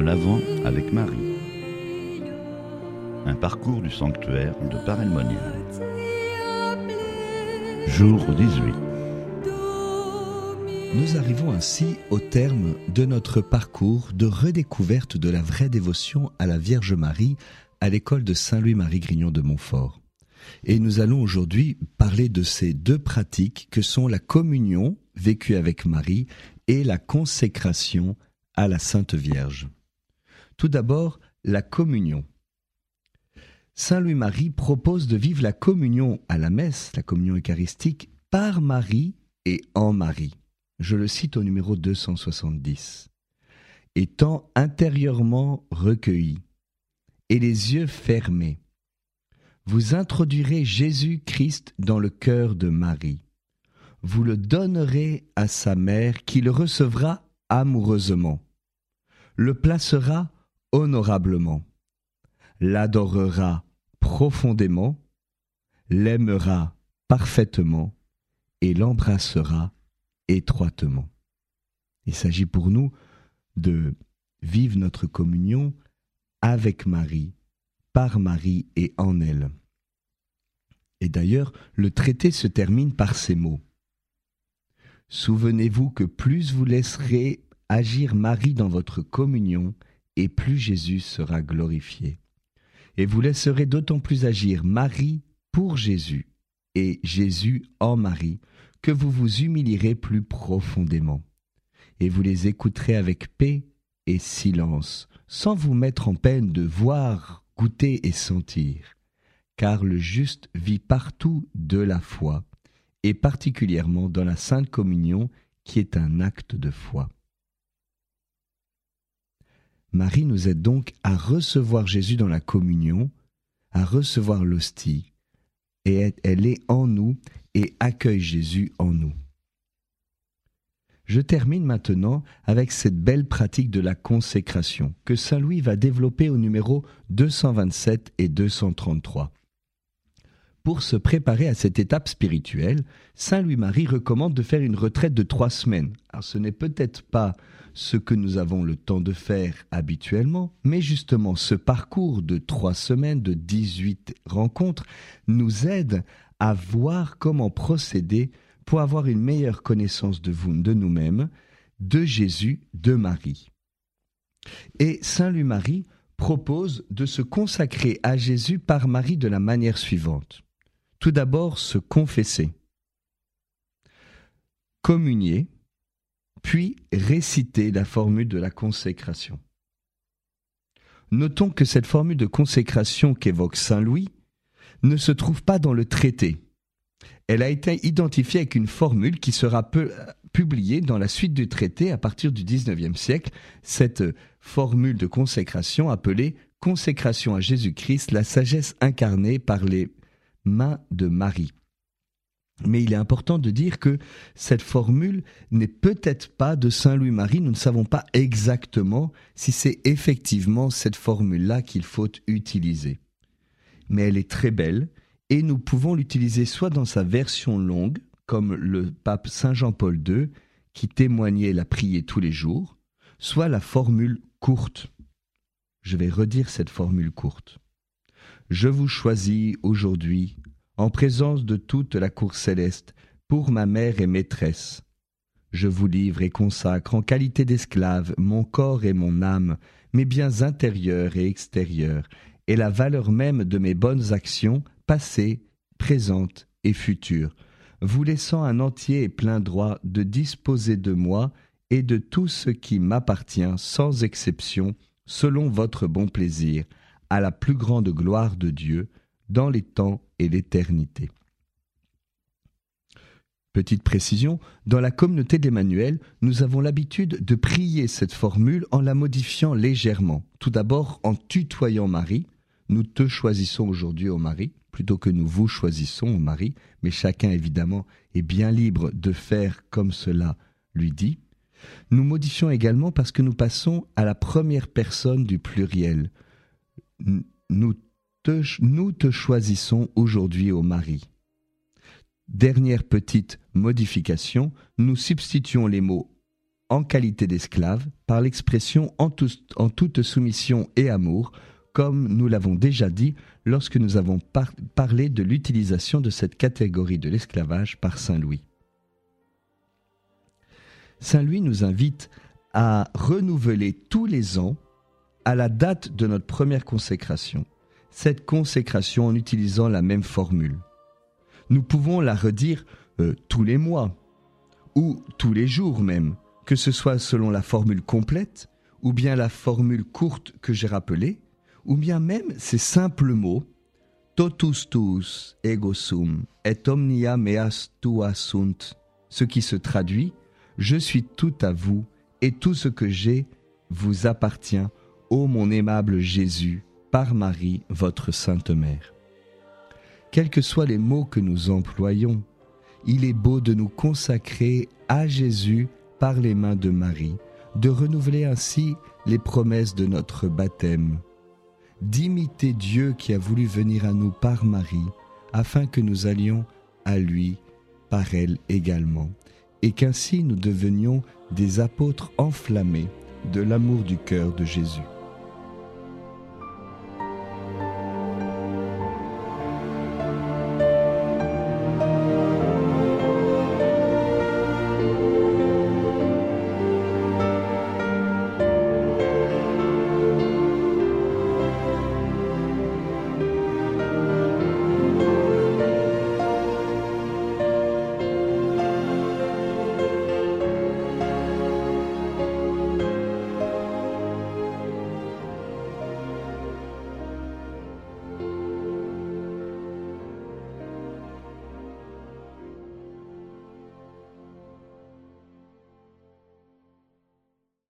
L'Avent avec Marie. Un parcours du sanctuaire de Paray-le-Monial. Jour 18. Nous arrivons ainsi au terme de notre parcours de redécouverte de la vraie dévotion à la Vierge Marie à l'école de Saint-Louis-Marie Grignon de Montfort. Et nous allons aujourd'hui parler de ces deux pratiques que sont la communion vécue avec Marie et la consécration à la Sainte Vierge. Tout d'abord, la communion. Saint Louis-Marie propose de vivre la communion à la messe, la communion eucharistique, par Marie et en Marie. Je le cite au numéro 270. Étant intérieurement recueilli et les yeux fermés, vous introduirez Jésus-Christ dans le cœur de Marie. Vous le donnerez à sa mère qui le recevra amoureusement, le placera honorablement, l'adorera profondément, l'aimera parfaitement et l'embrassera étroitement. Il s'agit pour nous de vivre notre communion avec Marie, par Marie et en elle. Et d'ailleurs, le traité se termine par ces mots. Souvenez-vous que plus vous laisserez agir Marie dans votre communion, et plus Jésus sera glorifié. Et vous laisserez d'autant plus agir Marie pour Jésus, et Jésus en Marie, que vous vous humilierez plus profondément. Et vous les écouterez avec paix et silence, sans vous mettre en peine de voir, goûter et sentir. Car le juste vit partout de la foi, et particulièrement dans la Sainte Communion qui est un acte de foi. Marie nous aide donc à recevoir Jésus dans la communion, à recevoir l'hostie, et elle est en nous et accueille Jésus en nous. Je termine maintenant avec cette belle pratique de la consécration que Saint Louis va développer au numéro 227 et 233. Pour se préparer à cette étape spirituelle, Saint Louis-Marie recommande de faire une retraite de trois semaines. Alors ce n'est peut-être pas ce que nous avons le temps de faire habituellement, mais justement ce parcours de trois semaines, de 18 rencontres, nous aide à voir comment procéder pour avoir une meilleure connaissance de vous, de nous-mêmes, de Jésus, de Marie. Et Saint Louis-Marie propose de se consacrer à Jésus par Marie de la manière suivante. Tout d'abord, se confesser, communier, puis réciter la formule de la consécration. Notons que cette formule de consécration qu'évoque Saint Louis ne se trouve pas dans le traité. Elle a été identifiée avec une formule qui sera publiée dans la suite du traité à partir du XIXe siècle, cette formule de consécration appelée Consécration à Jésus-Christ, la sagesse incarnée par les main de Marie. Mais il est important de dire que cette formule n'est peut-être pas de Saint Louis-Marie. Nous ne savons pas exactement si c'est effectivement cette formule-là qu'il faut utiliser. Mais elle est très belle et nous pouvons l'utiliser soit dans sa version longue, comme le pape Saint Jean-Paul II, qui témoignait la prier tous les jours, soit la formule courte. Je vais redire cette formule courte. Je vous choisis aujourd'hui, en présence de toute la cour céleste, pour ma mère et maîtresse. Je vous livre et consacre en qualité d'esclave mon corps et mon âme, mes biens intérieurs et extérieurs, et la valeur même de mes bonnes actions, passées, présentes et futures, vous laissant un entier et plein droit de disposer de moi et de tout ce qui m'appartient sans exception, selon votre bon plaisir, à la plus grande gloire de Dieu dans les temps et l'éternité. Petite précision, dans la communauté d'Emmanuel, nous avons l'habitude de prier cette formule en la modifiant légèrement. Tout d'abord en tutoyant Marie. Nous te choisissons aujourd'hui au Marie, plutôt que nous vous choisissons au Marie, mais chacun évidemment est bien libre de faire comme cela lui dit. Nous modifions également parce que nous passons à la première personne du pluriel nous te, choisissons aujourd'hui au mari. Dernière petite modification, nous substituons les mots en qualité d'esclave par l'expression en, toute soumission et amour, comme nous l'avons déjà dit lorsque nous avons parlé de l'utilisation de cette catégorie de l'esclavage par Saint Louis. Saint Louis nous invite à renouveler tous les ans, à la date de notre première consécration, cette consécration en utilisant la même formule. Nous pouvons la redire euh, tous les mois, ou tous les jours même, que ce soit selon la formule complète, ou bien la formule courte que j'ai rappelée, ou bien même ces simples mots totus tuus ego sum et omnia meas tua sunt, ce qui se traduit je suis tout à vous et tout ce que j'ai vous appartient, ô mon aimable Jésus, par Marie, votre Sainte Mère. Quels que soient les mots que nous employons, il est beau de nous consacrer à Jésus par les mains de Marie, de renouveler ainsi les promesses de notre baptême, d'imiter Dieu qui a voulu venir à nous par Marie, afin que nous allions à lui par elle également, et qu'ainsi nous devenions des apôtres enflammés de l'amour du cœur de Jésus.